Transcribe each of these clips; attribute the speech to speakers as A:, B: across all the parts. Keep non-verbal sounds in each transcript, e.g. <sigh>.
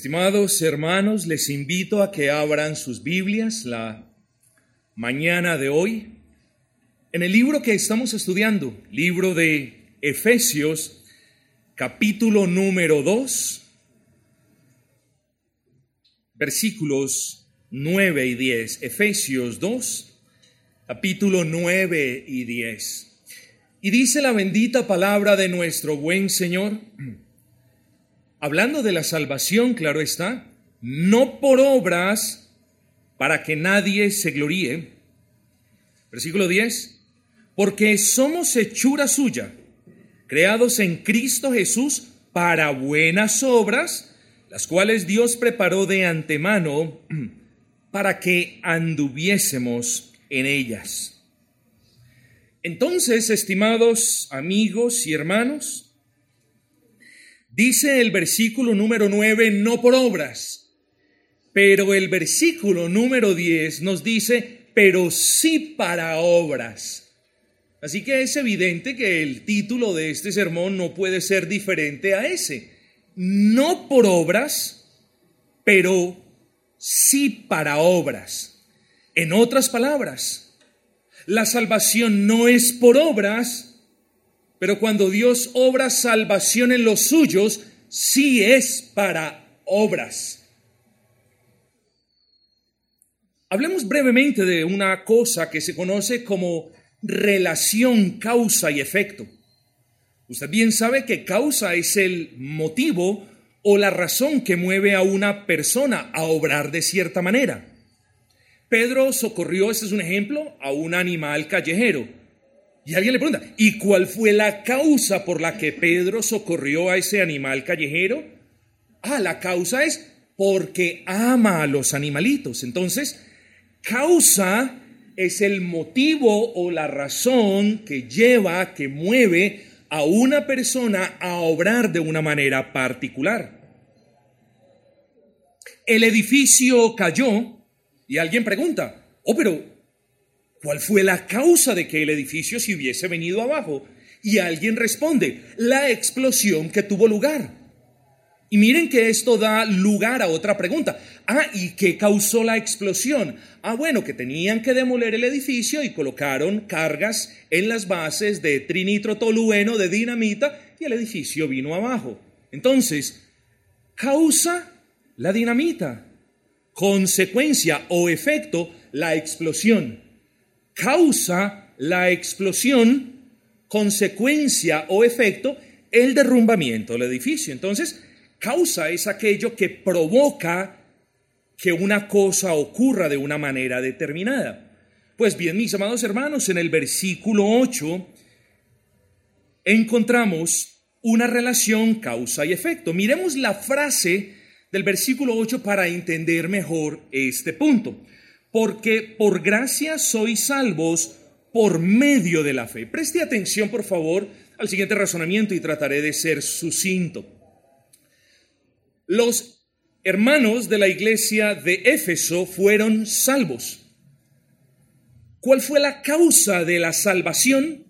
A: Estimados hermanos, les invito a que abran sus Biblias la mañana de hoy en el libro que estamos estudiando, libro de Efesios, capítulo número 2, versículos 9 y 10. Efesios 2, capítulo 9 y 10. Y dice la bendita palabra de nuestro buen Señor, <clears throat> hablando de la salvación, claro está, no por obras para que nadie se gloríe. Versículo 10, porque somos hechura suya, creados en Cristo Jesús para buenas obras, las cuales Dios preparó de antemano <clears throat> para que anduviésemos en ellas. Entonces, estimados amigos y hermanos, Dice el versículo número 9, no por obras, pero el versículo número 10 nos dice, pero sí para obras. Así que es evidente que el título de este sermón no puede ser diferente a ese. No por obras, pero sí para obras. En otras palabras, la salvación no es por obras, pero cuando Dios obra salvación en los suyos, sí es para obras. Hablemos brevemente de una cosa que se conoce como relación causa y efecto. Usted bien sabe que causa es el motivo o la razón que mueve a una persona a obrar de cierta manera. Pedro socorrió, este es un ejemplo, a un animal callejero. Y alguien le pregunta, ¿y cuál fue la causa por la que Pedro socorrió a ese animal callejero? Ah, la causa es porque ama a los animalitos. Entonces, causa es el motivo o la razón que lleva, que mueve a una persona a obrar de una manera particular. El edificio cayó y alguien pregunta, oh, pero ¿Cuál fue la causa de que el edificio se hubiese venido abajo? Y alguien responde, la explosión que tuvo lugar. Y miren que esto da lugar a otra pregunta. Ah, ¿y qué causó la explosión? Ah, bueno, que tenían que demoler el edificio y colocaron cargas en las bases de trinitrotolueno de dinamita y el edificio vino abajo. Entonces, causa la dinamita, consecuencia o efecto la explosión causa la explosión, consecuencia o efecto, el derrumbamiento del edificio. Entonces, causa es aquello que provoca que una cosa ocurra de una manera determinada. Pues bien, mis amados hermanos, en el versículo 8 encontramos una relación causa y efecto. Miremos la frase del versículo 8 para entender mejor este punto porque por gracia sois salvos por medio de la fe. Preste atención, por favor, al siguiente razonamiento y trataré de ser sucinto. Los hermanos de la iglesia de Éfeso fueron salvos. ¿Cuál fue la causa de la salvación?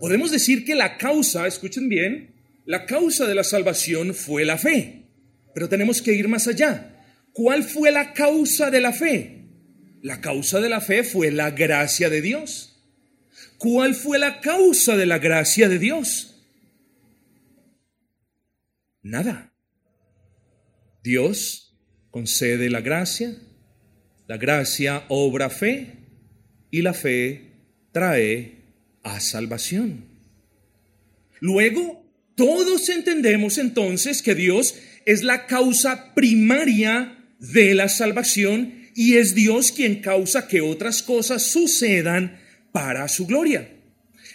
A: Podemos decir que la causa, escuchen bien, la causa de la salvación fue la fe, pero tenemos que ir más allá. ¿Cuál fue la causa de la fe? La causa de la fe fue la gracia de Dios. ¿Cuál fue la causa de la gracia de Dios? Nada. Dios concede la gracia, la gracia obra fe y la fe trae a salvación. Luego, todos entendemos entonces que Dios es la causa primaria de la salvación y es Dios quien causa que otras cosas sucedan para su gloria.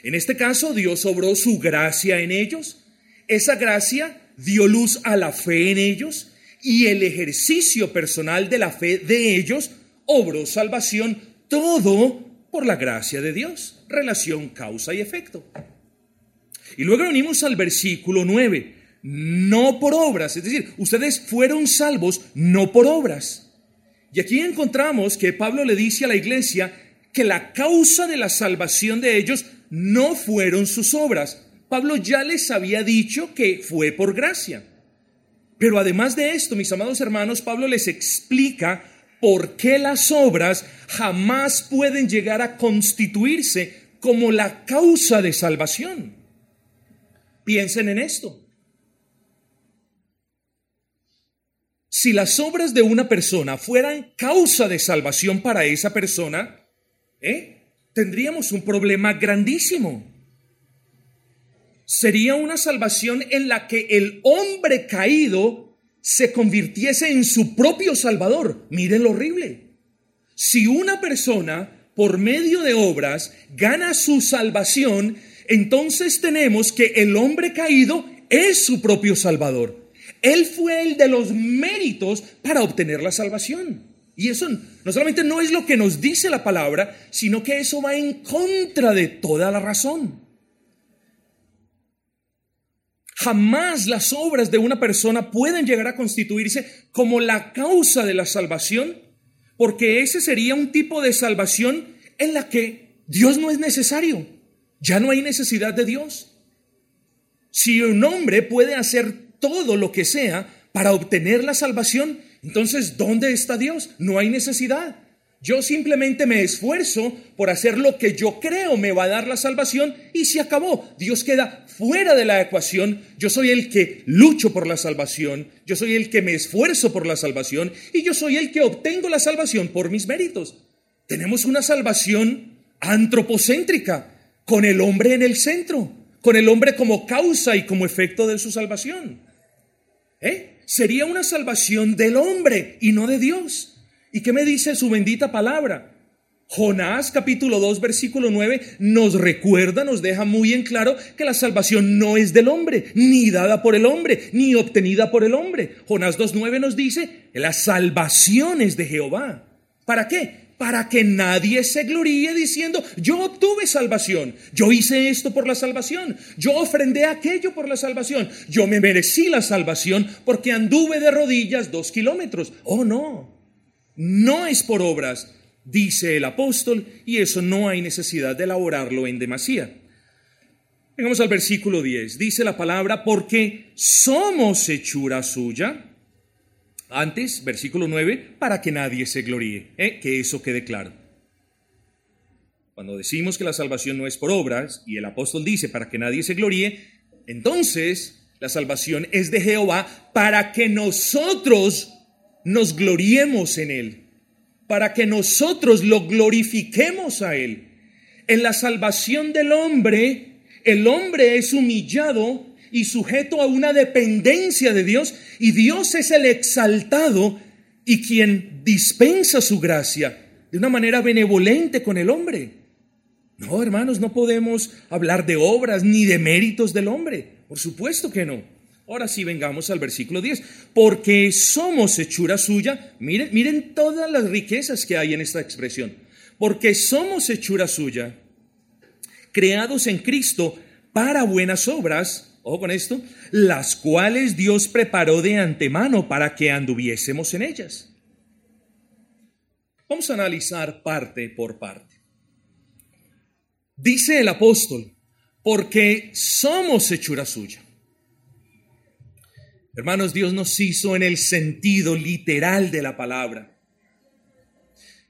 A: En este caso, Dios obró su gracia en ellos. Esa gracia dio luz a la fe en ellos y el ejercicio personal de la fe de ellos obró salvación, todo por la gracia de Dios. Relación causa y efecto. Y luego venimos al versículo 9 no por obras. Es decir, ustedes fueron salvos no por obras. Y aquí encontramos que Pablo le dice a la iglesia que la causa de la salvación de ellos no fueron sus obras. Pablo ya les había dicho que fue por gracia. Pero además de esto, mis amados hermanos, Pablo les explica por qué las obras jamás pueden llegar a constituirse como la causa de salvación. Piensen en esto. Si las obras de una persona fueran causa de salvación para esa persona, ¿eh? tendríamos un problema grandísimo. Sería una salvación en la que el hombre caído se convirtiese en su propio salvador. Miren lo horrible. Si una persona por medio de obras gana su salvación, entonces tenemos que el hombre caído es su propio salvador. Él fue el de los méritos para obtener la salvación. Y eso no solamente no es lo que nos dice la palabra, sino que eso va en contra de toda la razón. Jamás las obras de una persona pueden llegar a constituirse como la causa de la salvación porque ese sería un tipo de salvación en la que Dios no es necesario. Ya no hay necesidad de Dios. Si un hombre puede hacer todo lo que sea para obtener la salvación, entonces ¿dónde está Dios? No hay necesidad. Yo simplemente me esfuerzo por hacer lo que yo creo me va a dar la salvación y se acabó. Dios queda fuera de la ecuación. Yo soy el que lucho por la salvación. Yo soy el que me esfuerzo por la salvación y yo soy el que obtengo la salvación por mis méritos. Tenemos una salvación antropocéntrica, con el hombre en el centro, con el hombre como causa y como efecto de su salvación. ¿Eh? Sería una salvación del hombre y no de Dios. ¿Y qué me dice su bendita palabra? Jonás capítulo 2 versículo 9 nos recuerda, nos deja muy en claro que la salvación no es del hombre, ni dada por el hombre, ni obtenida por el hombre. Jonás 2.9 nos dice, la salvación es de Jehová. ¿Para qué? Para que nadie se gloríe diciendo, yo obtuve salvación, yo hice esto por la salvación, yo ofrendé aquello por la salvación, yo me merecí la salvación porque anduve de rodillas dos kilómetros. Oh no, no es por obras, dice el apóstol, y eso no hay necesidad de elaborarlo en demasía. Vengamos al versículo 10. Dice la palabra, porque somos hechura suya. Antes, versículo 9, para que nadie se gloríe, ¿eh? que eso quede claro. Cuando decimos que la salvación no es por obras, y el apóstol dice para que nadie se gloríe, entonces la salvación es de Jehová para que nosotros nos gloriemos en Él, para que nosotros lo glorifiquemos a Él. En la salvación del hombre, el hombre es humillado y sujeto a una dependencia de Dios, y Dios es el exaltado y quien dispensa su gracia de una manera benevolente con el hombre. No, hermanos, no podemos hablar de obras ni de méritos del hombre. Por supuesto que no. Ahora sí vengamos al versículo 10. Porque somos hechura suya. Miren, miren todas las riquezas que hay en esta expresión. Porque somos hechura suya, creados en Cristo para buenas obras, ojo con esto, las cuales Dios preparó de antemano para que anduviésemos en ellas. Vamos a analizar parte por parte. Dice el apóstol, porque somos hechura suya. Hermanos, Dios nos hizo en el sentido literal de la palabra.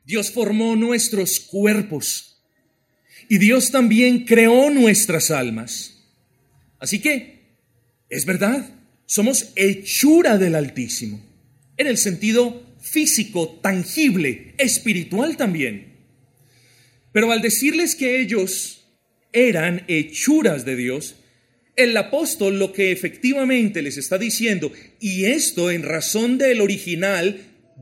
A: Dios formó nuestros cuerpos y Dios también creó nuestras almas. Así que, es verdad, somos hechura del Altísimo, en el sentido físico, tangible, espiritual también. Pero al decirles que ellos eran hechuras de Dios, el apóstol lo que efectivamente les está diciendo, y esto en razón del original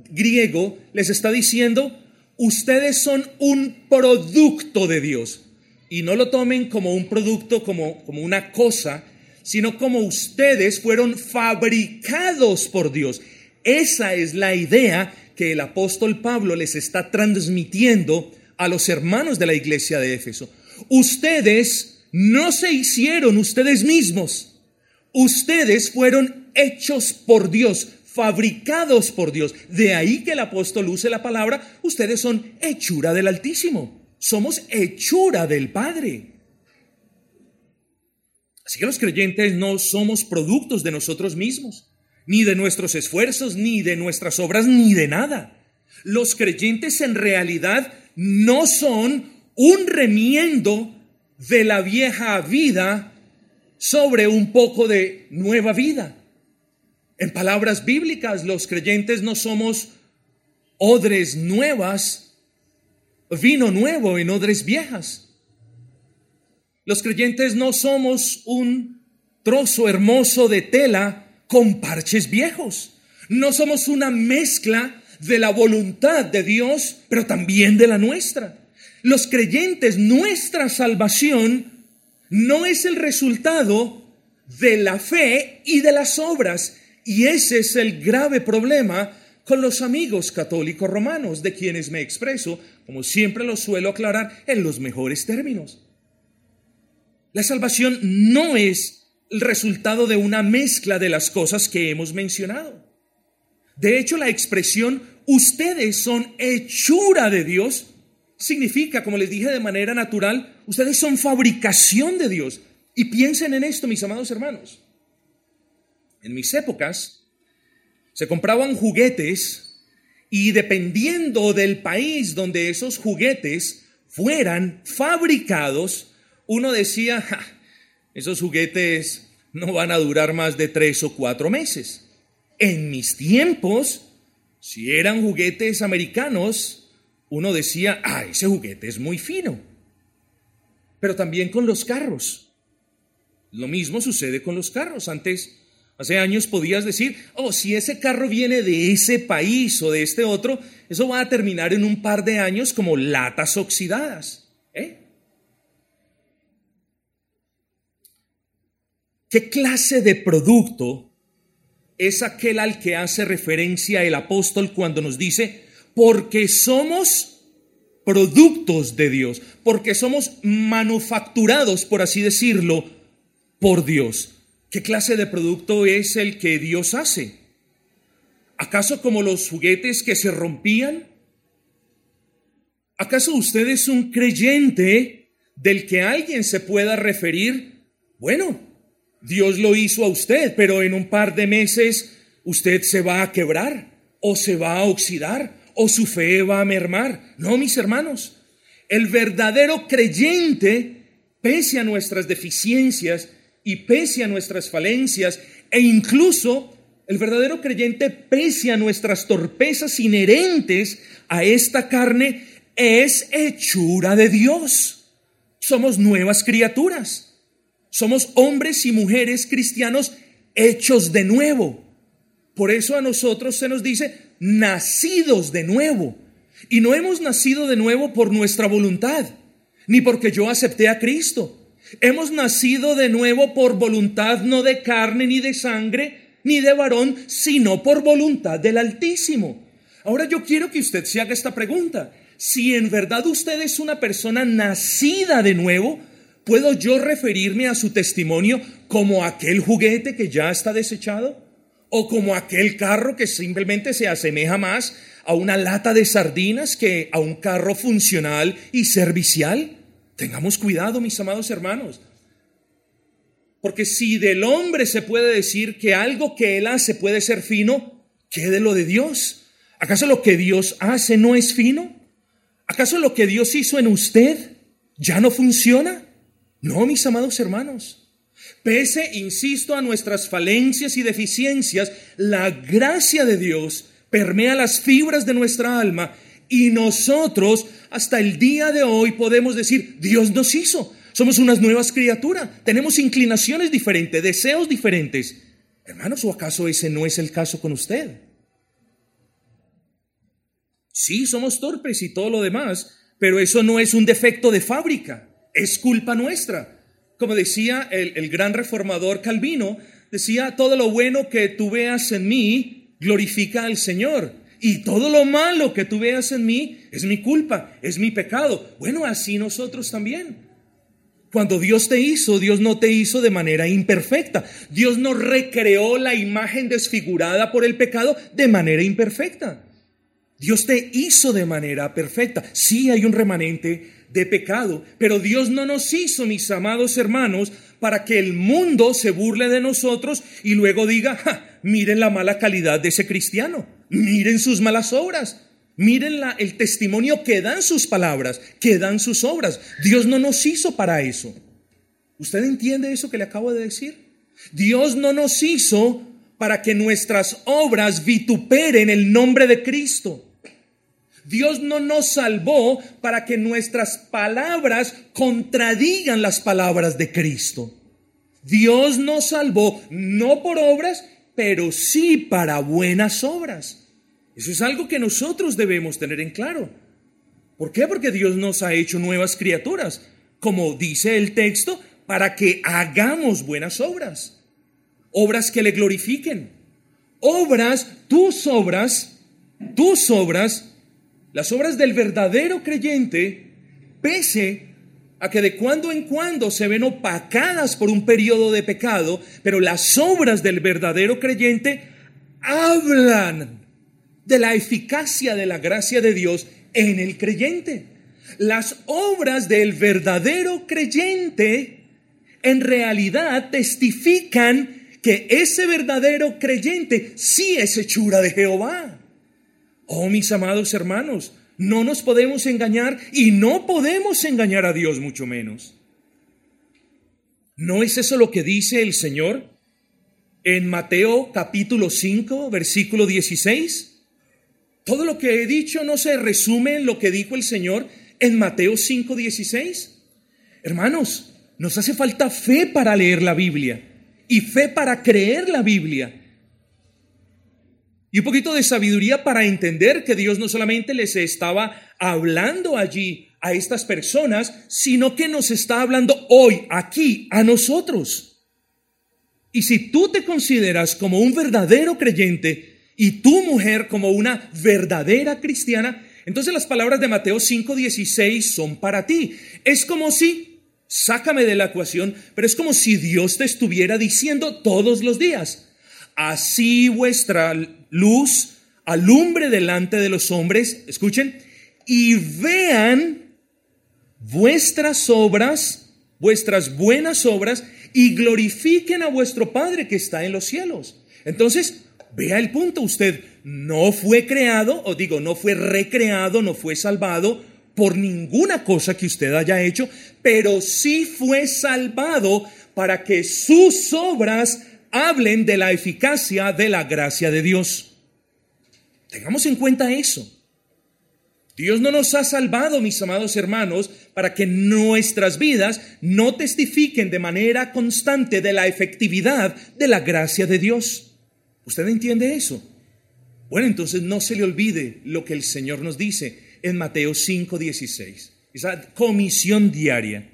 A: griego, les está diciendo, ustedes son un producto de Dios. Y no lo tomen como un producto, como, como una cosa, sino como ustedes fueron fabricados por Dios. Esa es la idea que el apóstol Pablo les está transmitiendo a los hermanos de la iglesia de Éfeso. Ustedes no se hicieron ustedes mismos. Ustedes fueron hechos por Dios, fabricados por Dios. De ahí que el apóstol use la palabra, ustedes son hechura del Altísimo. Somos hechura del Padre. Así que los creyentes no somos productos de nosotros mismos, ni de nuestros esfuerzos, ni de nuestras obras, ni de nada. Los creyentes en realidad no son un remiendo de la vieja vida sobre un poco de nueva vida. En palabras bíblicas, los creyentes no somos odres nuevas, vino nuevo en odres viejas. Los creyentes no somos un trozo hermoso de tela con parches viejos. No somos una mezcla de la voluntad de Dios, pero también de la nuestra. Los creyentes, nuestra salvación no es el resultado de la fe y de las obras. Y ese es el grave problema con los amigos católicos romanos, de quienes me expreso, como siempre lo suelo aclarar, en los mejores términos. La salvación no es el resultado de una mezcla de las cosas que hemos mencionado. De hecho, la expresión ustedes son hechura de Dios significa, como les dije de manera natural, ustedes son fabricación de Dios. Y piensen en esto, mis amados hermanos. En mis épocas se compraban juguetes y dependiendo del país donde esos juguetes fueran fabricados, uno decía, esos juguetes no van a durar más de tres o cuatro meses. En mis tiempos, si eran juguetes americanos, uno decía, ah, ese juguete es muy fino. Pero también con los carros. Lo mismo sucede con los carros. Antes, hace años podías decir, oh, si ese carro viene de ese país o de este otro, eso va a terminar en un par de años como latas oxidadas. ¿eh? ¿Qué clase de producto es aquel al que hace referencia el apóstol cuando nos dice, porque somos productos de Dios, porque somos manufacturados, por así decirlo, por Dios? ¿Qué clase de producto es el que Dios hace? ¿Acaso como los juguetes que se rompían? ¿Acaso usted es un creyente del que alguien se pueda referir? Bueno, Dios lo hizo a usted, pero en un par de meses usted se va a quebrar o se va a oxidar o su fe va a mermar. No, mis hermanos, el verdadero creyente, pese a nuestras deficiencias y pese a nuestras falencias, e incluso el verdadero creyente, pese a nuestras torpezas inherentes a esta carne, es hechura de Dios. Somos nuevas criaturas. Somos hombres y mujeres cristianos hechos de nuevo. Por eso a nosotros se nos dice nacidos de nuevo. Y no hemos nacido de nuevo por nuestra voluntad, ni porque yo acepté a Cristo. Hemos nacido de nuevo por voluntad no de carne ni de sangre, ni de varón, sino por voluntad del Altísimo. Ahora yo quiero que usted se haga esta pregunta. Si en verdad usted es una persona nacida de nuevo, ¿Puedo yo referirme a su testimonio como aquel juguete que ya está desechado? ¿O como aquel carro que simplemente se asemeja más a una lata de sardinas que a un carro funcional y servicial? Tengamos cuidado, mis amados hermanos. Porque si del hombre se puede decir que algo que él hace puede ser fino, ¿qué de lo de Dios? ¿Acaso lo que Dios hace no es fino? ¿Acaso lo que Dios hizo en usted ya no funciona? No, mis amados hermanos. Pese, insisto, a nuestras falencias y deficiencias, la gracia de Dios permea las fibras de nuestra alma y nosotros hasta el día de hoy podemos decir, Dios nos hizo. Somos unas nuevas criaturas, tenemos inclinaciones diferentes, deseos diferentes. Hermanos, ¿o acaso ese no es el caso con usted? Sí, somos torpes y todo lo demás, pero eso no es un defecto de fábrica es culpa nuestra. Como decía el, gran reformador Calvino, decía, todo lo bueno que tú veas en mí, glorifica al Señor. Y todo lo malo que tú veas en mí es mi culpa, es mi pecado. Bueno, así nosotros también. Cuando Dios te hizo, Dios no te hizo de manera imperfecta. Dios no recreó la imagen desfigurada por el pecado de manera imperfecta. Dios te hizo de manera perfecta. Sí hay un remanente de pecado. Pero Dios no nos hizo, mis amados hermanos, para que el mundo se burle de nosotros y luego diga, miren la mala calidad de ese cristiano, miren sus malas obras, miren la, el testimonio que dan sus palabras, que dan sus obras. Dios no nos hizo para eso. ¿Usted entiende eso que le acabo de decir? Dios no nos hizo para que nuestras obras vituperen el nombre de Cristo. Dios no nos salvó para que nuestras palabras contradigan las palabras de Cristo. Dios nos salvó no por obras, pero sí para buenas obras. Eso es algo que nosotros debemos tener en claro. ¿Por qué? Porque Dios nos ha hecho nuevas criaturas, como dice el texto, para que hagamos buenas obras, obras que le glorifiquen, obras, tus obras, tus obras, las obras del verdadero creyente, pese a que de cuando en cuando se ven opacadas por un periodo de pecado, pero las obras del verdadero creyente hablan de la eficacia de la gracia de Dios en el creyente. Las obras del verdadero creyente en realidad testifican que ese verdadero creyente sí es hechura de Jehová. Oh, mis amados hermanos, no nos podemos engañar y no podemos engañar a Dios mucho menos. ¿No es eso lo que dice el Señor en Mateo capítulo 5, versículo 16? Todo lo que he dicho no se resume en lo que dijo el Señor en Mateo 5, 16. Hermanos, nos hace falta fe para leer la Biblia y fe para creer la Biblia. Y un poquito de sabiduría para entender que Dios no solamente les estaba hablando allí a estas personas, sino que nos está hablando hoy, aquí, a nosotros. Y si tú te consideras como un verdadero creyente y tu mujer como una verdadera cristiana, entonces las palabras de Mateo 5:16 son para ti. Es como si sácame de la ecuación, pero es como si Dios te estuviera diciendo todos los días, así vuestra luz alumbre delante de los hombres, escuchen, y vean vuestras obras, vuestras buenas obras, y glorifiquen a vuestro Padre que está en los cielos. Entonces, vea el punto, usted no fue creado, o digo, no fue recreado, no fue salvado por ninguna cosa que usted haya hecho, pero sí fue salvado para que sus obras hablen de la eficacia de la gracia de Dios. Tengamos en cuenta eso. Dios no nos ha salvado, mis amados hermanos, para que nuestras vidas no testifiquen de manera constante de la efectividad de la gracia de Dios. ¿Usted entiende eso? Bueno, entonces no se le olvide lo que el Señor nos dice en Mateo 5:16. Esa comisión diaria.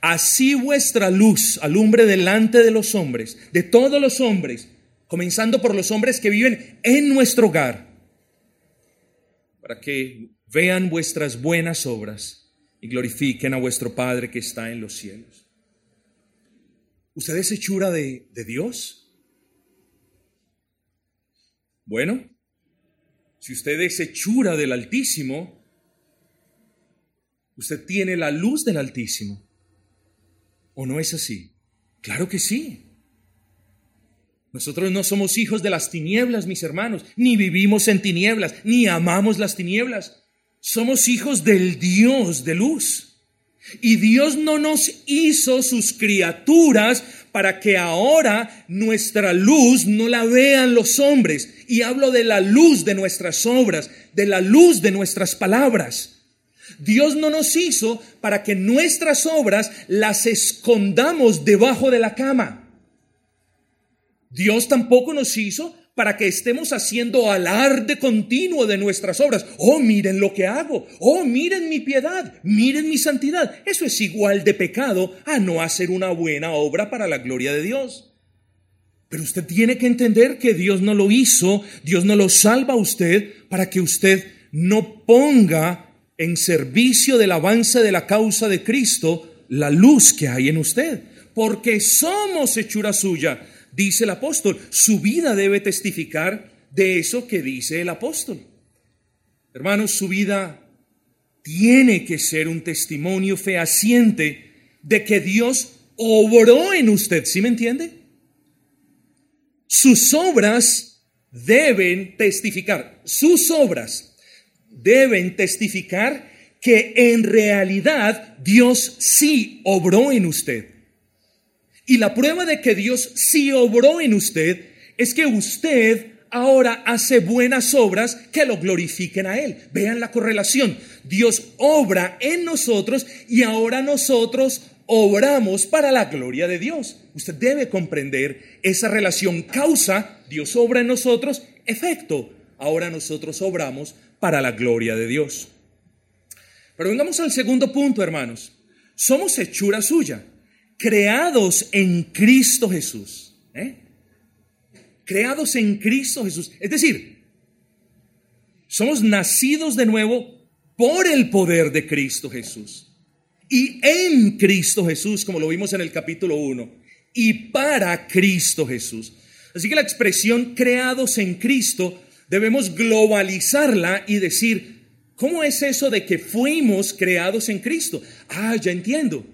A: Así vuestra luz alumbre delante de los hombres, de todos los hombres, comenzando por los hombres que viven en nuestro hogar, para que vean vuestras buenas obras y glorifiquen a vuestro Padre que está en los cielos. ¿Usted es hechura de, de Dios? Bueno, si usted es hechura del Altísimo, Usted tiene la luz del Altísimo. ¿O no es así? Claro que sí. Nosotros no somos hijos de las tinieblas, mis hermanos, ni vivimos en tinieblas, ni amamos las tinieblas. Somos hijos del Dios de luz. Y Dios no nos hizo sus criaturas para que ahora nuestra luz no la vean los hombres. Y hablo de la luz de nuestras obras, de la luz de nuestras palabras. Dios no nos hizo para que nuestras obras las escondamos debajo de la cama. Dios tampoco nos hizo para que estemos haciendo alarde continuo de nuestras obras. Oh, miren lo que hago. Oh, miren mi piedad. Miren mi santidad. Eso es igual de pecado a no hacer una buena obra para la gloria de Dios. Pero usted tiene que entender que Dios no lo hizo, Dios no lo salva a usted para que usted no ponga en servicio del avance de la causa de Cristo la luz que hay en usted, porque somos hechura suya, dice el apóstol. Su vida debe testificar de eso que dice el apóstol. Hermanos, su vida tiene que ser un testimonio fehaciente de que Dios obró en usted, ¿sí me entiende? sus obras deben testificar, sus obras deben testificar que en realidad Dios sí obró en usted. Y la prueba de que Dios sí obró en usted es que usted ahora hace buenas obras que lo glorifiquen a Él. Vean la correlación. Dios obra en nosotros y ahora nosotros obramos para la gloria de Dios. Usted debe comprender esa relación causa, Dios obra en nosotros, efecto, ahora nosotros obramos para la gloria de Dios. Pero vengamos al segundo punto, hermanos. Somos hechura suya, creados en Cristo Jesús. ¿eh? Creados en Cristo Jesús. Es decir, somos nacidos de nuevo por el poder de Cristo Jesús. Y en Cristo Jesús, como lo vimos en el capítulo 1. Y para Cristo Jesús. Así que la expresión creados en Cristo debemos globalizarla y decir, ¿cómo es eso de que fuimos creados en Cristo? Ah, ya entiendo.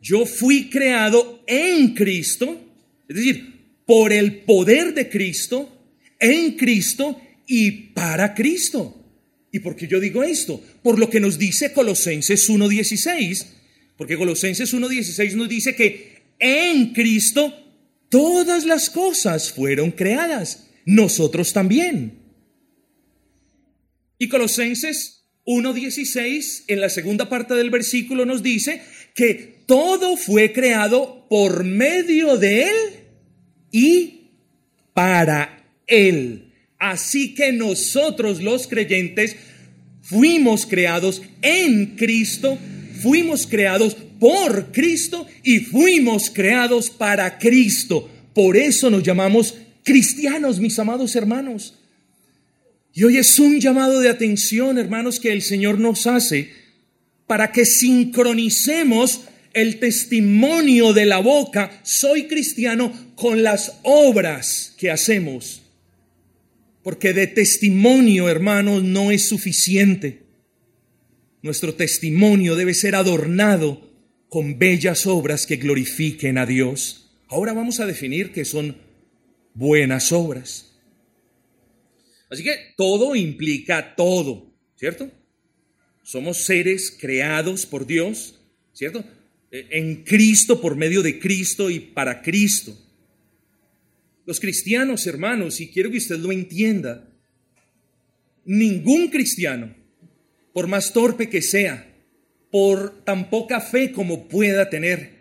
A: Yo fui creado en Cristo, es decir, por el poder de Cristo, en Cristo y para Cristo. ¿Y por qué yo digo esto? Por lo que nos dice Colosenses 1.16, porque Colosenses 1.16 nos dice que en Cristo todas las cosas fueron creadas nosotros también. Y Colosenses 1.16, en la segunda parte del versículo, nos dice que todo fue creado por medio de Él y para Él. Así que nosotros los creyentes fuimos creados en Cristo, fuimos creados por Cristo y fuimos creados para Cristo. Por eso nos llamamos cristianos, mis amados hermanos. Y hoy es un llamado de atención, hermanos, que el Señor nos hace para que sincronicemos el testimonio de la boca, soy cristiano, con las obras que hacemos. Porque de testimonio, hermanos, no es suficiente. Nuestro testimonio debe ser adornado con bellas obras que glorifiquen a Dios. Ahora vamos a definir qué son buenas obras. Así que todo implica todo, ¿cierto? Somos seres creados por Dios, ¿cierto? E, en Cristo, por medio de Cristo y para Cristo. Los cristianos, hermanos, y quiero que usted lo entienda, ningún cristiano, por más torpe que sea, por tan poca fe como pueda tener,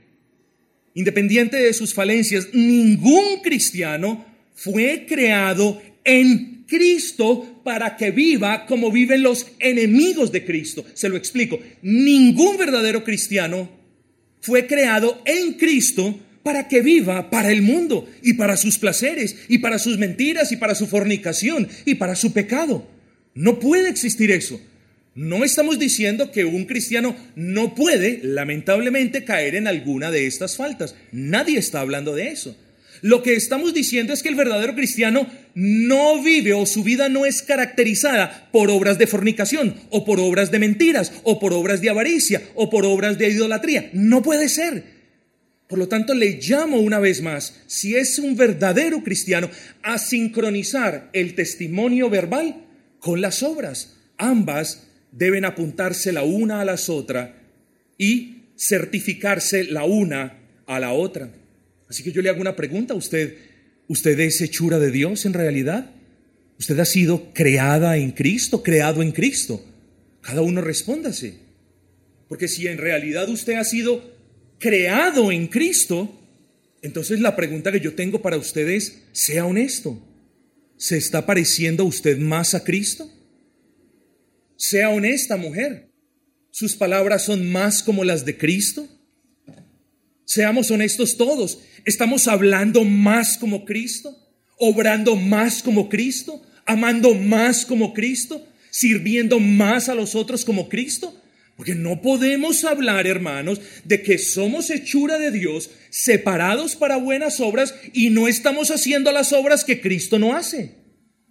A: independiente de sus falencias, ningún cristiano fue creado en Cristo para que viva como viven los enemigos de Cristo. Se lo explico. Ningún verdadero cristiano fue creado en Cristo para que viva para el mundo y para sus placeres y para sus mentiras y para su fornicación y para su pecado. No puede existir eso. No estamos diciendo que un cristiano no puede, lamentablemente, caer en alguna de estas faltas. Nadie está hablando de eso. Lo que estamos diciendo es que el verdadero cristiano no vive o su vida no es caracterizada por obras de fornicación o por obras de mentiras o por obras de avaricia o por obras de idolatría. No puede ser. Por lo tanto, le llamo una vez más, si es un verdadero cristiano, a sincronizar el testimonio verbal con las obras. Ambas deben apuntarse la una a las otras y certificarse la una a la otra. Así que yo le hago una pregunta a usted. ¿Usted es hechura de Dios en realidad? ¿Usted ha sido creada en Cristo, creado en Cristo? Cada uno respóndase. Porque si en realidad usted ha sido creado en Cristo, entonces la pregunta que yo tengo para usted es, sea honesto. ¿Se está pareciendo usted más a Cristo? Sea honesta, mujer. ¿Sus palabras son más como las de Cristo? Seamos honestos todos. ¿Estamos hablando más como Cristo? ¿Obrando más como Cristo? ¿Amando más como Cristo? ¿Sirviendo más a los otros como Cristo? Porque no podemos hablar, hermanos, de que somos hechura de Dios, separados para buenas obras y no estamos haciendo las obras que Cristo no hace.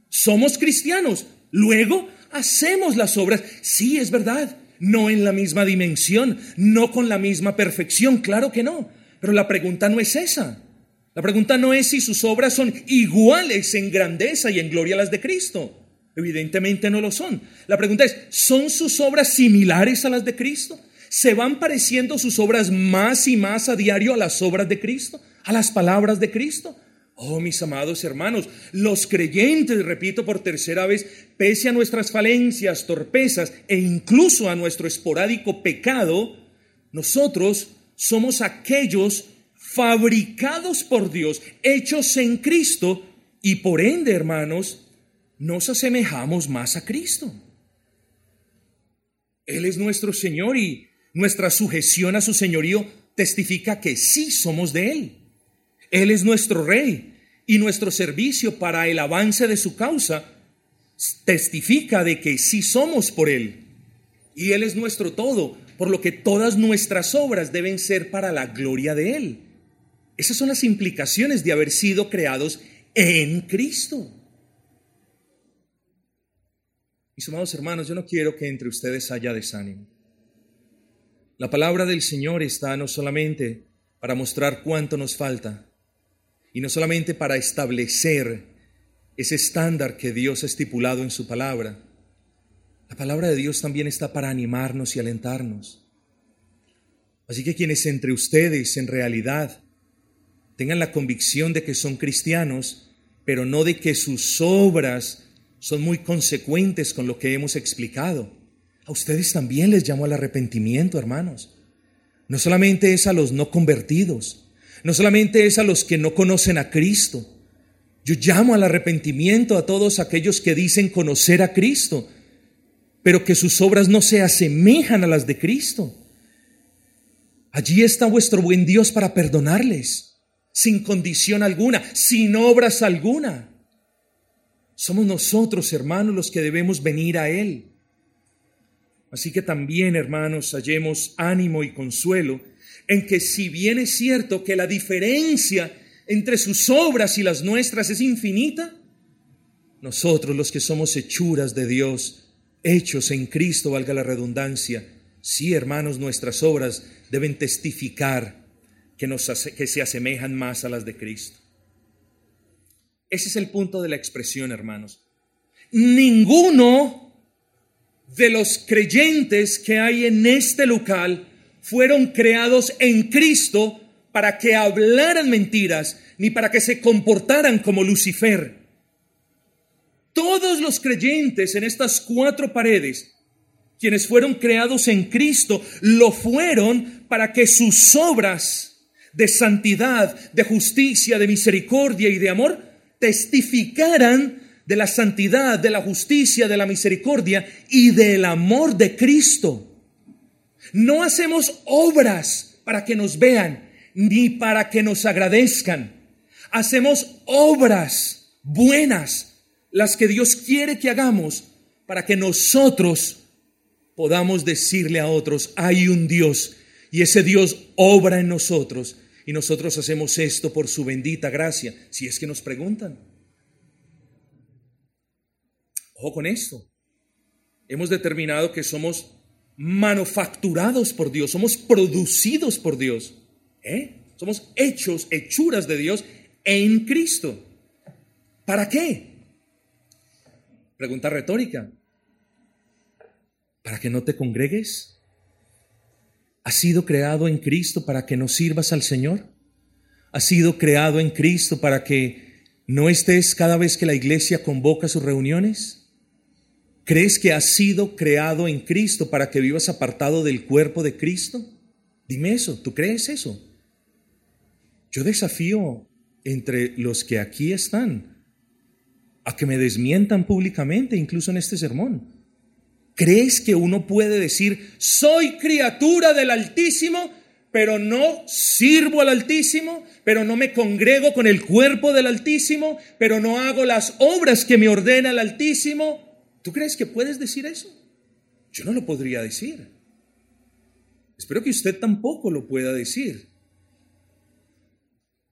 A: Somos cristianos, luego hacemos las obras. Sí, es verdad, no en la misma dimensión, no con la misma perfección, claro que no. Pero la pregunta no es esa. La pregunta no es si sus obras son iguales en grandeza y en gloria a las de Cristo. Evidentemente no lo son. La pregunta es, ¿son sus obras similares a las de Cristo? ¿Se van pareciendo sus obras más y más a diario a las obras de Cristo? ¿A las palabras de Cristo? Oh, mis amados hermanos, los creyentes, repito por tercera vez, pese a nuestras falencias, torpezas e incluso a nuestro esporádico pecado, nosotros somos aquellos fabricados por Dios, hechos en Cristo, y por ende, hermanos, nos asemejamos más a Cristo. Él es nuestro Señor y nuestra sujeción a su señorío testifica que sí somos de Él. Él es nuestro rey y nuestro servicio para el avance de su causa testifica de que sí somos por Él. Y Él es nuestro todo, por lo que todas nuestras obras deben ser para la gloria de Él. Esas son las implicaciones de haber sido creados en Cristo. Mis amados hermanos, yo no quiero que entre ustedes haya desánimo. La palabra del Señor está no solamente para mostrar cuánto nos falta, y no solamente para establecer ese estándar que Dios ha estipulado en su palabra. La palabra de Dios también está para animarnos y alentarnos. Así que quienes entre ustedes en realidad tengan la convicción de que son cristianos, pero no de que sus obras son muy consecuentes con lo que hemos explicado. A ustedes también les llamo al arrepentimiento, hermanos. No solamente es a los no convertidos, no solamente es a los que no conocen a Cristo. Yo llamo al arrepentimiento a todos aquellos que dicen conocer a Cristo, pero que sus obras no se asemejan a las de Cristo. Allí está vuestro buen Dios para perdonarles, sin condición alguna, sin obras alguna. Somos nosotros, hermanos, los que debemos venir a Él. Así que también, hermanos, hallemos ánimo y consuelo en que si bien es cierto que la diferencia entre sus obras y las nuestras es infinita, nosotros los que somos hechuras de Dios, hechos en Cristo, valga la redundancia, sí, hermanos, nuestras obras deben testificar que, nos, que se asemejan más a las de Cristo. Ese es el punto de la expresión, hermanos. Ninguno de los creyentes que hay en este local fueron creados en Cristo para que hablaran mentiras, ni para que se comportaran como Lucifer. Todos los creyentes en estas cuatro paredes, quienes fueron creados en Cristo, lo fueron para que sus obras de santidad, de justicia, de misericordia y de amor testificaran de la santidad, de la justicia, de la misericordia y del amor de Cristo. No hacemos obras para que nos vean, ni para que nos agradezcan. Hacemos obras buenas, las que Dios quiere que hagamos, para que nosotros podamos decirle a otros, hay un Dios, y ese Dios obra en nosotros, y nosotros hacemos esto por su bendita gracia, si es que nos preguntan. Ojo con esto. Hemos determinado que somos manufacturados por Dios, somos producidos por Dios. ¿eh? Somos hechos, hechuras de Dios en Cristo. ¿Para qué? Pregunta retórica. ¿Para que no te congregues? ¿Has sido creado en Cristo para que no sirvas al Señor? ¿Has sido creado en Cristo para que no estés cada vez que la iglesia convoca sus reuniones? ¿Crees que has sido creado en Cristo para que vivas apartado del cuerpo de Cristo? Dime eso, ¿tú crees eso? Yo desafío entre los que aquí están a que me desmientan públicamente, incluso en este sermón. ¿Crees que uno puede decir, soy criatura del Altísimo, pero no sirvo al Altísimo, pero no me congrego con el cuerpo del Altísimo, pero no hago las obras que me ordena el Altísimo? ¿Tú crees que puedes decir eso? Yo no lo podría decir. Espero que usted tampoco lo pueda decir.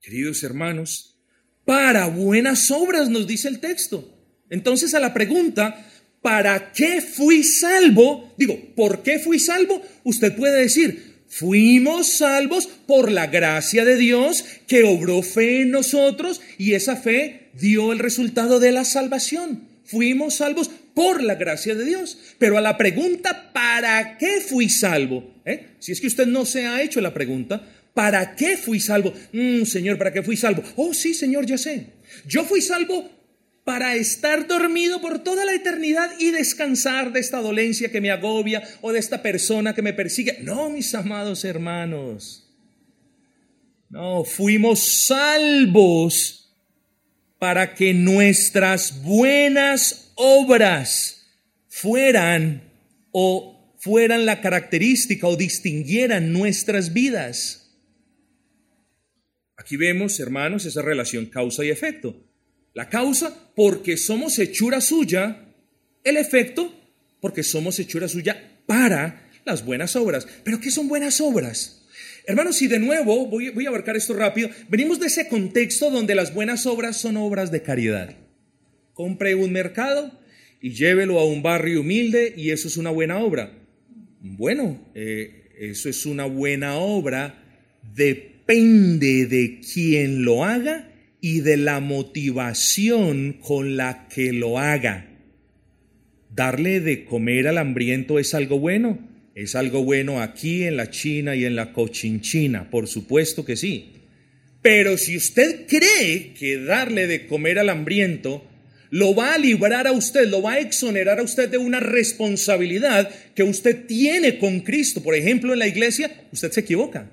A: Queridos hermanos, para buenas obras nos dice el texto. Entonces a la pregunta, ¿para qué fui salvo? Digo, ¿por qué fui salvo? Usted puede decir, Fuimos salvos por la gracia de Dios que obró fe en nosotros y esa fe dio el resultado de la salvación. Fuimos salvos por la gracia de Dios. Pero a la pregunta, ¿para qué fui salvo? ¿Eh? Si es que usted no se ha hecho la pregunta, ¿para qué fui salvo? Mm, señor, ¿para qué fui salvo? Oh, sí, Señor, ya sé. Yo fui salvo para estar dormido por toda la eternidad y descansar de esta dolencia que me agobia o de esta persona que me persigue. No, mis amados hermanos. No, fuimos salvos para que nuestras buenas obras fueran o fueran la característica o distinguieran nuestras vidas. Aquí vemos, hermanos, esa relación causa y efecto. La causa, porque somos hechura suya. El efecto, porque somos hechura suya para las buenas obras. ¿Pero qué son buenas obras? Hermanos, y de nuevo, voy, a abarcar esto rápido, venimos de ese contexto donde las buenas obras son obras de caridad. Compre un mercado y llévelo a un barrio humilde y eso es una buena obra. Bueno, eh, eso es una buena obra, depende de quién lo haga y de la motivación con la que lo haga. Darle de comer al hambriento es algo bueno. Es algo bueno aquí en la China y en la Cochinchina, por supuesto que sí. Pero si usted cree que darle de comer al hambriento lo va a librar a usted, lo va a exonerar a usted de una responsabilidad que usted tiene con Cristo, por ejemplo, en la iglesia, usted se equivoca.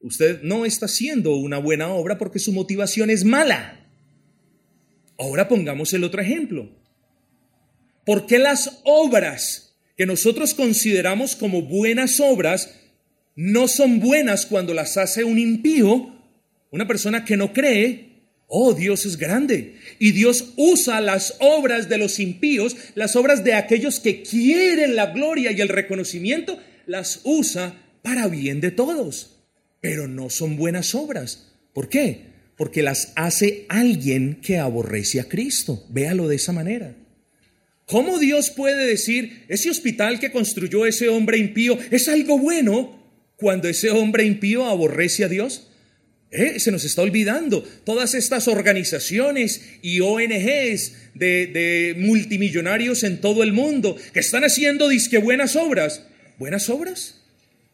A: Usted no está haciendo una buena obra porque su motivación es mala. Ahora pongamos el otro ejemplo. ¿Por qué las obras que nosotros consideramos como buenas obras no son buenas cuando las hace un impío, una persona que no cree? Oh, Dios es grande. Y Dios usa las obras de los impíos, las obras de aquellos que quieren la gloria y el reconocimiento, las usa para bien de todos pero no son buenas obras. ¿Por qué? Porque las hace alguien que aborrece a Cristo. Véalo de esa manera. ¿Cómo Dios puede decir, ese hospital que construyó ese hombre impío es algo bueno cuando ese hombre impío aborrece a Dios? Eh, se nos está olvidando. Todas estas organizaciones y ONGs de, de, multimillonarios en todo el mundo que están haciendo disque buenas obras. ¿Buenas obras?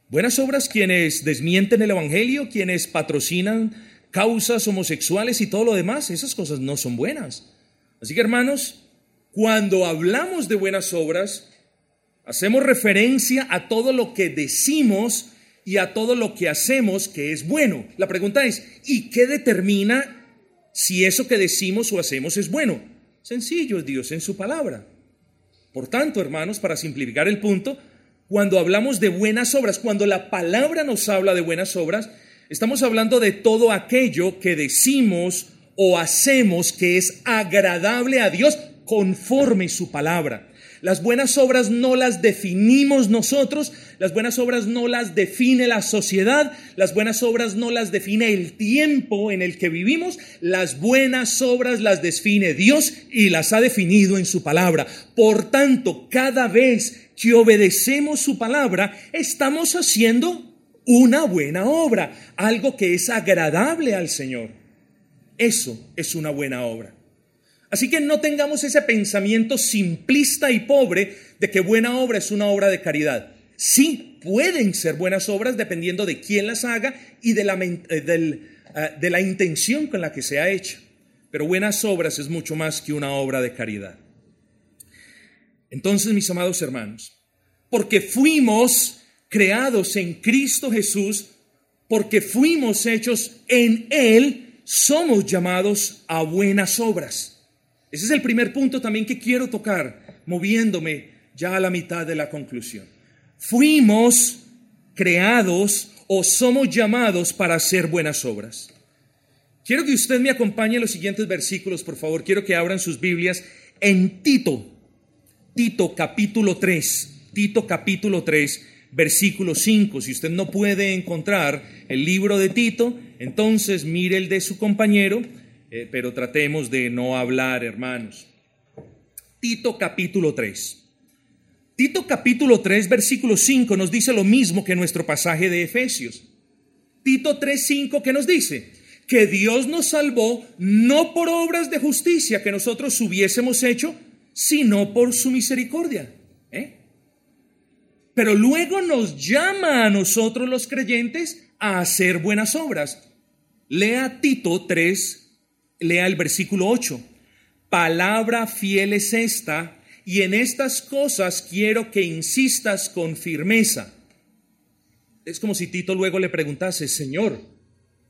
A: Buenas obras quienes desmienten el Evangelio, quienes patrocinan causas homosexuales y todo lo demás, esas cosas no son buenas. Así que hermanos, cuando hablamos de buenas obras, hacemos referencia a todo lo que decimos y a todo lo que hacemos que es bueno. La pregunta es, ¿y qué determina si eso que decimos o hacemos es bueno? Sencillo, Dios en su palabra. Por tanto, hermanos, para simplificar el punto, cuando hablamos de buenas obras, cuando la palabra nos habla de buenas obras, estamos hablando de todo aquello que decimos o hacemos que es agradable a Dios conforme su palabra. Las buenas obras no las definimos nosotros, las buenas obras no las define la sociedad, las buenas obras no las define el tiempo en el que vivimos, las buenas obras las define Dios y las ha definido en su palabra. Por tanto, cada vez que obedecemos su palabra, estamos haciendo una buena obra, algo que es agradable al Señor. Eso es una buena obra. Así que no tengamos ese pensamiento simplista y pobre de que buena obra es una obra de caridad. Sí, pueden ser buenas obras dependiendo de quién las haga y de la, eh, eh, de la intención con la que se ha hecho. Pero buenas obras es mucho más que una obra de caridad. Entonces, mis amados hermanos, porque fuimos creados en Cristo Jesús, porque fuimos hechos en Él, somos llamados a buenas obras. Ese es el primer punto también que quiero tocar, moviéndome ya a la mitad de la conclusión. Fuimos creados o somos llamados para hacer buenas obras. Quiero que usted me acompañe en los siguientes versículos, por favor. Quiero que abran sus Biblias en Tito, Tito capítulo 3, Tito capítulo 3, versículo 5. Si usted no puede encontrar el libro de Tito, entonces mire el de su compañero, eh, pero tratemos de no hablar, hermanos. Tito capítulo 3. Tito capítulo 3, versículo 5 nos dice lo mismo que nuestro pasaje de Efesios. Tito 3, 5, ¿qué nos dice? Que Dios nos salvó no por obras de justicia que nosotros hubiésemos hecho, sino por su misericordia. ¿eh? Pero luego nos llama a nosotros los creyentes a hacer buenas obras. Lea Tito 3, lea el versículo 8. Palabra fiel es esta, y en estas cosas quiero que insistas con firmeza. Es como si Tito luego le preguntase, Señor,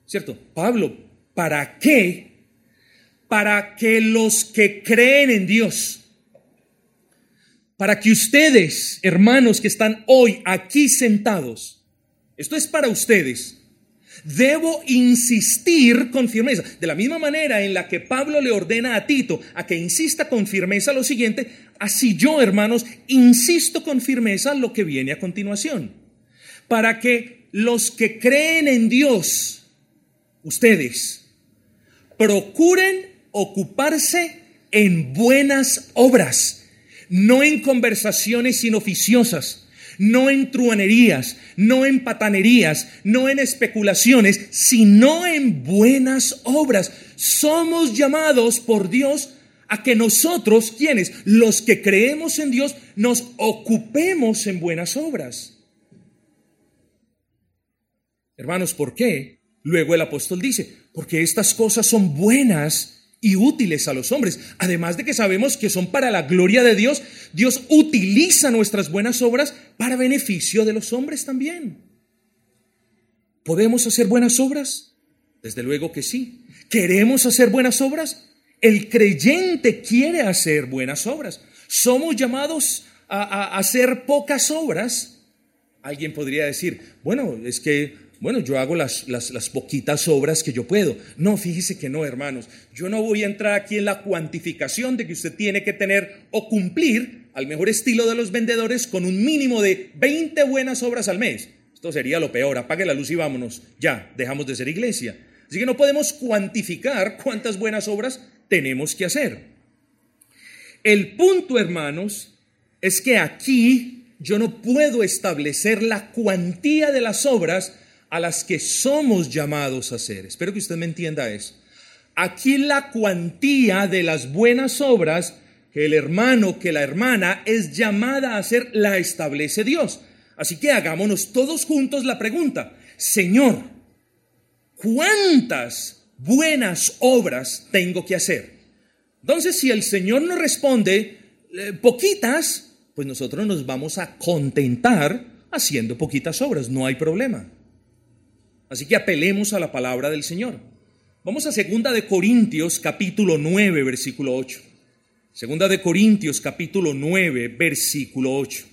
A: ¿cierto? Pablo, ¿para qué? Para que los que creen en Dios, para que ustedes, hermanos que están hoy aquí sentados, esto es para ustedes, Debo insistir con firmeza. De la misma manera en la que Pablo le ordena a Tito a que insista con firmeza lo siguiente, así yo, hermanos, insisto con firmeza lo que viene a continuación. Para que los que creen en Dios, ustedes, procuren ocuparse en buenas obras, no en conversaciones inoficiosas no en truanerías, no en patanerías, no en especulaciones, sino en buenas obras. Somos llamados por Dios a que nosotros, quienes, los que creemos en Dios, nos ocupemos en buenas obras. Hermanos, ¿por qué? Luego el apóstol dice, porque estas cosas son buenas y útiles a los hombres. Además de que sabemos que son para la gloria de Dios, Dios utiliza nuestras buenas obras para beneficio de los hombres también. ¿Podemos hacer buenas obras? Desde luego que sí. ¿Queremos hacer buenas obras? El creyente quiere hacer buenas obras. Somos llamados a, hacer pocas obras. Alguien podría decir, bueno, es que bueno, yo hago las, poquitas obras que yo puedo. No, fíjese que no, hermanos. Yo no voy a entrar aquí en la cuantificación de que usted tiene que tener o cumplir al mejor estilo de los vendedores con un mínimo de 20 buenas obras al mes. Esto sería lo peor. Apague la luz y vámonos. Ya, dejamos de ser iglesia. Así que no podemos cuantificar cuántas buenas obras tenemos que hacer. El punto, hermanos, es que aquí yo no puedo establecer la cuantía de las obras a las que somos llamados a hacer. Espero que usted me entienda eso. Aquí la cuantía de las buenas obras que el hermano, que la hermana es llamada a hacer, la establece Dios. Así que hagámonos todos juntos la pregunta, Señor, ¿cuántas buenas obras tengo que hacer? Entonces, si el Señor nos responde, eh, poquitas, pues nosotros nos vamos a contentar haciendo poquitas obras, no hay problema. Así que apelemos a la palabra del Señor. Vamos a segunda de Corintios capítulo 9 versículo 8. Segunda de Corintios capítulo 9 versículo 8.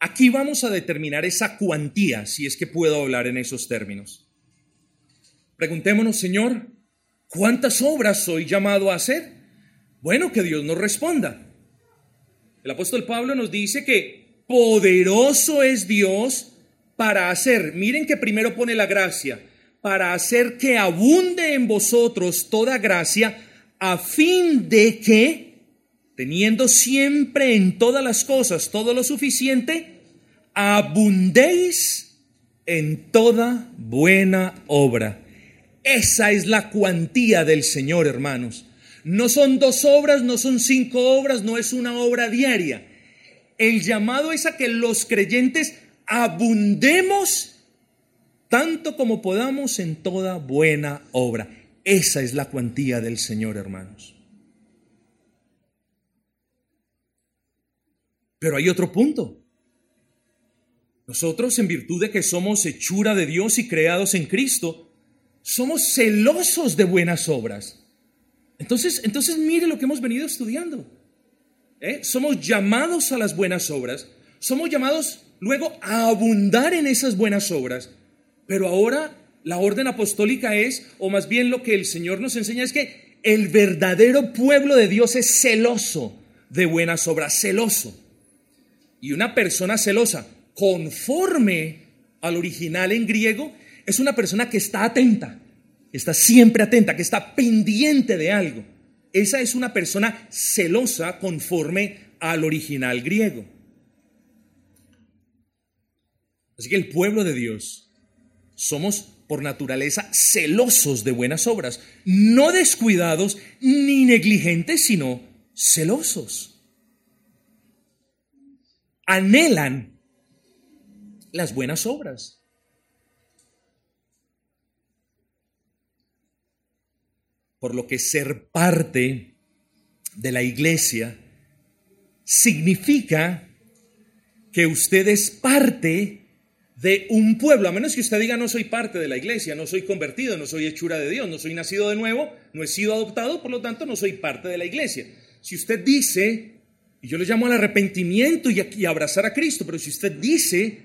A: Aquí vamos a determinar esa cuantía, si es que puedo hablar en esos términos. Preguntémonos, Señor, ¿cuántas obras soy llamado a hacer? Bueno, que Dios nos responda. El apóstol Pablo nos dice que poderoso es Dios para hacer, miren que primero pone la gracia, para hacer que abunde en vosotros toda gracia, a fin de que, teniendo siempre en todas las cosas todo lo suficiente, abundéis en toda buena obra. Esa es la cuantía del Señor, hermanos. No son dos obras, no son cinco obras, no es una obra diaria. El llamado es a que los creyentes abundemos tanto como podamos en toda buena obra. Esa es la cuantía del Señor, hermanos. Pero hay otro punto. Nosotros, en virtud de que somos hechura de Dios y creados en Cristo, somos celosos de buenas obras. Entonces, entonces mire lo que hemos venido estudiando. ¿eh? Somos llamados a las buenas obras, somos llamados luego a abundar en esas buenas obras, pero ahora la orden apostólica es, o más bien lo que el Señor nos enseña es que el verdadero pueblo de Dios es celoso de buenas obras, celoso. Y una persona celosa, conforme al original en griego, es una persona que está atenta, está siempre atenta, que está pendiente de algo. Esa es una persona celosa conforme al original griego. Así que el pueblo de Dios somos por naturaleza celosos de buenas obras, no descuidados ni negligentes, sino celosos. Anhelan las buenas obras. Por lo que ser parte de la iglesia significa que usted es parte de un pueblo, a menos que usted diga no soy parte de la iglesia, no soy convertido, no soy hechura de Dios, no soy nacido de nuevo, no he sido adoptado, por lo tanto no soy parte de la iglesia. Si usted dice, y yo le llamo al arrepentimiento y a, abrazar a Cristo, pero si usted dice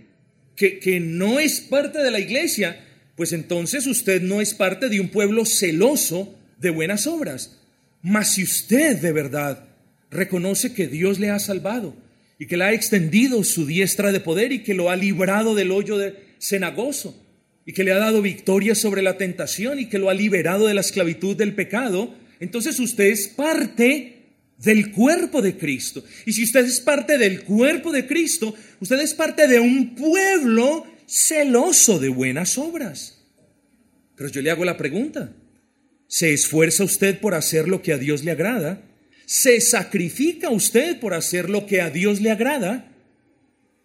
A: que, que no es parte de la iglesia, pues entonces usted no es parte de un pueblo celoso de buenas obras. Mas si usted de verdad reconoce que Dios le ha salvado y que le ha extendido su diestra de poder y que lo ha librado del hoyo de cenagoso y que le ha dado victoria sobre la tentación y que lo ha liberado de la esclavitud del pecado, entonces usted es parte del cuerpo de Cristo. Y si usted es parte del cuerpo de Cristo, usted es parte de un pueblo celoso de buenas obras. Pero yo le hago la pregunta, ¿Se esfuerza usted por hacer lo que a Dios le agrada? ¿Se sacrifica usted por hacer lo que a Dios le agrada?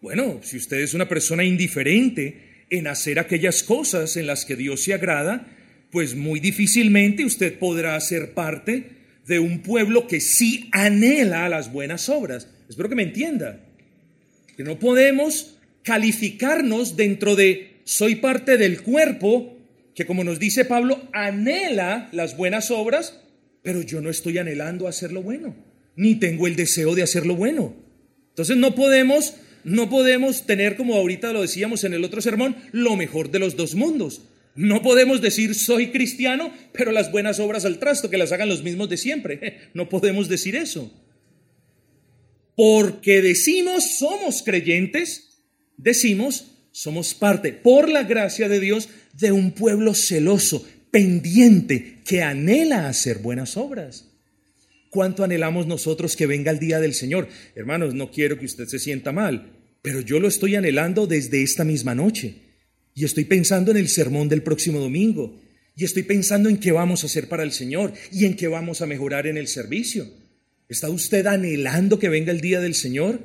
A: Bueno, si usted es una persona indiferente en hacer aquellas cosas en las que Dios se agrada, pues muy difícilmente usted podrá ser parte de un pueblo que sí anhela las buenas obras. Espero que me entienda. Que no podemos calificarnos dentro de soy parte del cuerpo que como nos dice Pablo, anhela las buenas obras, pero yo no estoy anhelando hacer lo bueno, ni tengo el deseo de hacer lo bueno. Entonces no podemos, no podemos tener, como ahorita lo decíamos en el otro sermón, lo mejor de los dos mundos. No podemos decir soy cristiano, pero las buenas obras al trasto, que las hagan los mismos de siempre. <laughs> No podemos decir eso. Porque decimos somos creyentes, decimos somos parte, por la gracia de Dios, de un pueblo celoso, pendiente, que anhela hacer buenas obras. ¿Cuánto anhelamos nosotros que venga el día del Señor? Hermanos, no quiero que usted se sienta mal, pero yo lo estoy anhelando desde esta misma noche. Y estoy pensando en el sermón del próximo domingo. Y estoy pensando en qué vamos a hacer para el Señor y en qué vamos a mejorar en el servicio. ¿Está usted anhelando que venga el día del Señor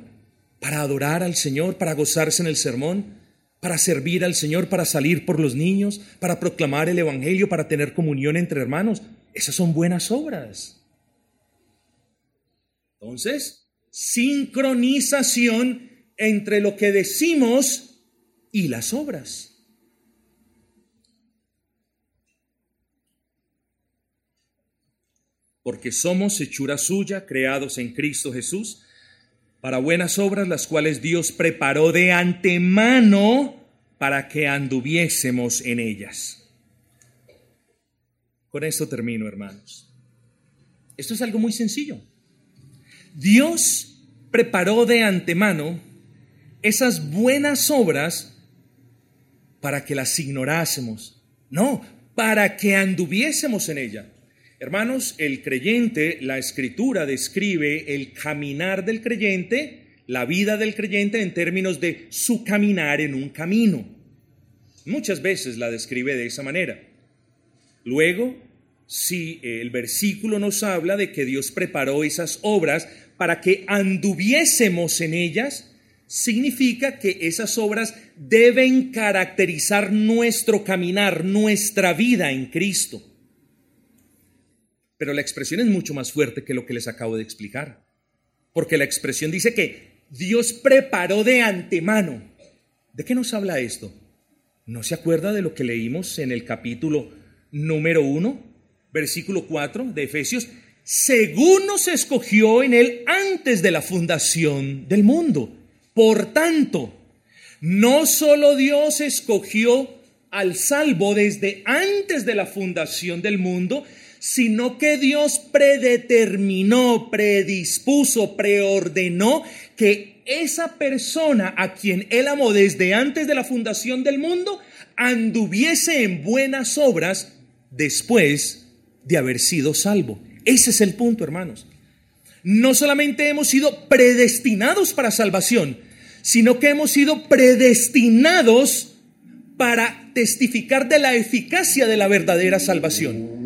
A: para adorar al Señor, para gozarse en el sermón? Para servir al Señor, para salir por los niños, para proclamar el Evangelio, para tener comunión entre hermanos. Esas son buenas obras. Entonces, sincronización entre lo que decimos y las obras. Porque somos hechura suya, creados en Cristo Jesús para buenas obras las cuales Dios preparó de antemano para que anduviésemos en ellas. Con esto termino, hermanos. Esto es algo muy sencillo. Dios preparó de antemano esas buenas obras para que las ignorásemos. No, para que anduviésemos en ellas. Hermanos, el creyente, la escritura describe el caminar del creyente, la vida del creyente en términos de su caminar en un camino. Muchas veces la describe de esa manera. Luego, si el versículo nos habla de que Dios preparó esas obras para que anduviésemos en ellas, significa que esas obras deben caracterizar nuestro caminar, nuestra vida en Cristo. Pero la expresión es mucho más fuerte que lo que les acabo de explicar. Porque la expresión dice que Dios preparó de antemano. ¿De qué nos habla esto? ¿No se acuerda de lo que leímos en el capítulo número 1, versículo 4 de Efesios? Según nos escogió en él antes de la fundación del mundo. Por tanto, no solo Dios escogió al salvo desde antes de la fundación del mundo, sino que Dios predeterminó, predispuso, preordenó que esa persona a quien Él amó desde antes de la fundación del mundo anduviese en buenas obras después de haber sido salvo. Ese es el punto, hermanos. No solamente hemos sido predestinados para salvación, sino que hemos sido predestinados para testificar de la eficacia de la verdadera salvación.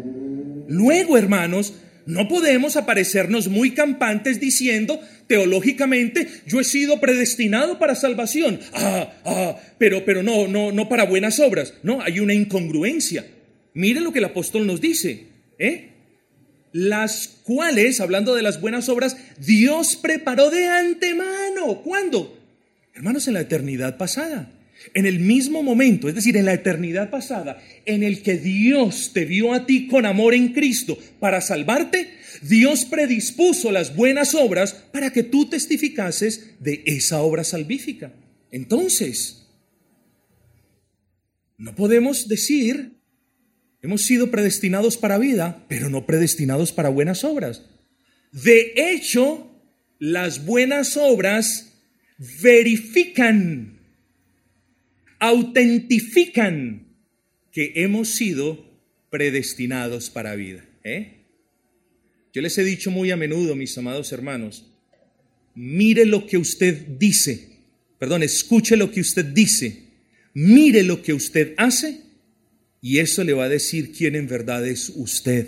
A: Luego, hermanos, no podemos aparecernos muy campantes diciendo teológicamente yo he sido predestinado para salvación. Ah, ah, pero pero no no no para buenas obras. No, hay una incongruencia. Mire lo que el apóstol nos dice, ¿eh? Las cuales, hablando de las buenas obras, Dios preparó de antemano. ¿Cuándo? Hermanos, en la eternidad pasada. En el mismo momento, es decir, en la eternidad pasada, en el que Dios te vio a ti con amor en Cristo para salvarte, Dios predispuso las buenas obras para que tú testificases de esa obra salvífica. Entonces, no podemos decir, hemos sido predestinados para vida, pero no predestinados para buenas obras. De hecho, las buenas obras verifican, autentifican que hemos sido predestinados para vida. ¿eh? Yo les he dicho muy a menudo, mis amados hermanos, mire lo que usted dice, perdón, escuche lo que usted dice, mire lo que usted hace y eso le va a decir quién en verdad es usted.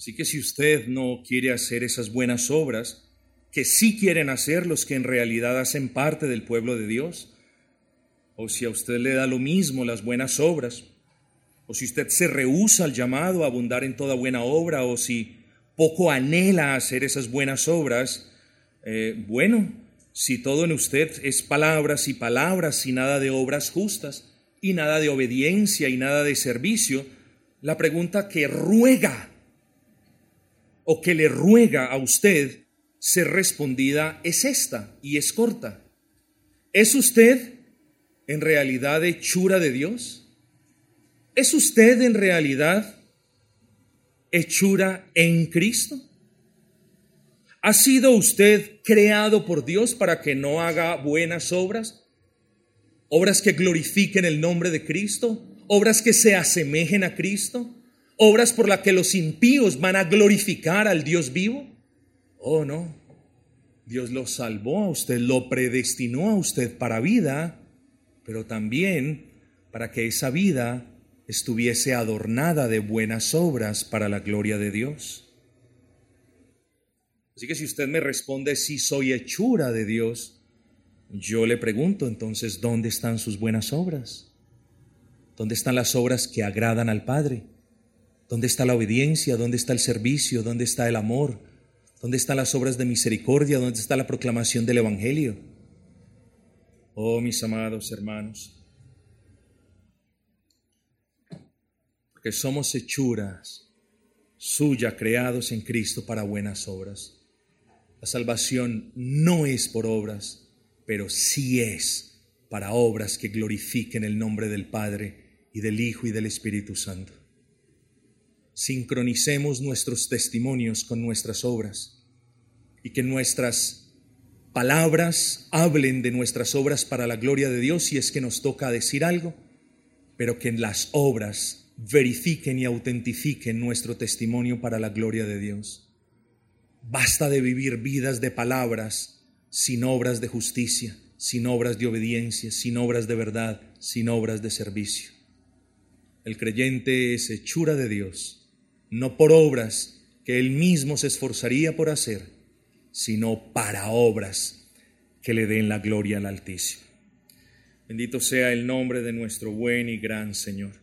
A: Así que si usted no quiere hacer esas buenas obras, que sí quieren hacer los que en realidad hacen parte del pueblo de Dios, o si a usted le da lo mismo las buenas obras, o si usted se rehúsa al llamado a abundar en toda buena obra, o si poco anhela hacer esas buenas obras, eh, bueno, si todo en usted es palabras y palabras y nada de obras justas, y nada de obediencia y nada de servicio, la pregunta que ruega o que le ruega a usted ser respondida es esta y es corta. ¿Es usted en realidad hechura de Dios? ¿Es usted en realidad hechura en Cristo? ¿Ha sido usted creado por Dios para que no haga buenas obras? ¿Obras que glorifiquen el nombre de Cristo? ¿Obras que se asemejen a Cristo? Obras por las que los impíos van a glorificar al Dios vivo? Oh, no. Dios lo salvó a usted, lo predestinó a usted para vida, pero también para que esa vida estuviese adornada de buenas obras para la gloria de Dios. Así que si usted me responde si soy hechura de Dios, yo le pregunto entonces, ¿dónde están sus buenas obras? ¿Dónde están las obras que agradan al Padre? ¿Dónde está la obediencia? ¿Dónde está el servicio? ¿Dónde está el amor? ¿Dónde están las obras de misericordia? ¿Dónde está la proclamación del Evangelio? Oh, mis amados hermanos, porque somos hechuras suya, creados en Cristo para buenas obras. La salvación no es por obras, pero sí es para obras que glorifiquen el nombre del Padre y del Hijo y del Espíritu Santo sincronicemos nuestros testimonios con nuestras obras y que nuestras palabras hablen de nuestras obras para la gloria de Dios si es que nos toca decir algo, pero que en las obras verifiquen y autentifiquen nuestro testimonio para la gloria de Dios. Basta de vivir vidas de palabras sin obras de justicia, sin obras de obediencia, sin obras de verdad, sin obras de servicio. El creyente es hechura de Dios no por obras que él mismo se esforzaría por hacer, sino para obras que le den la gloria al Altísimo. Bendito sea el nombre de nuestro buen y gran Señor.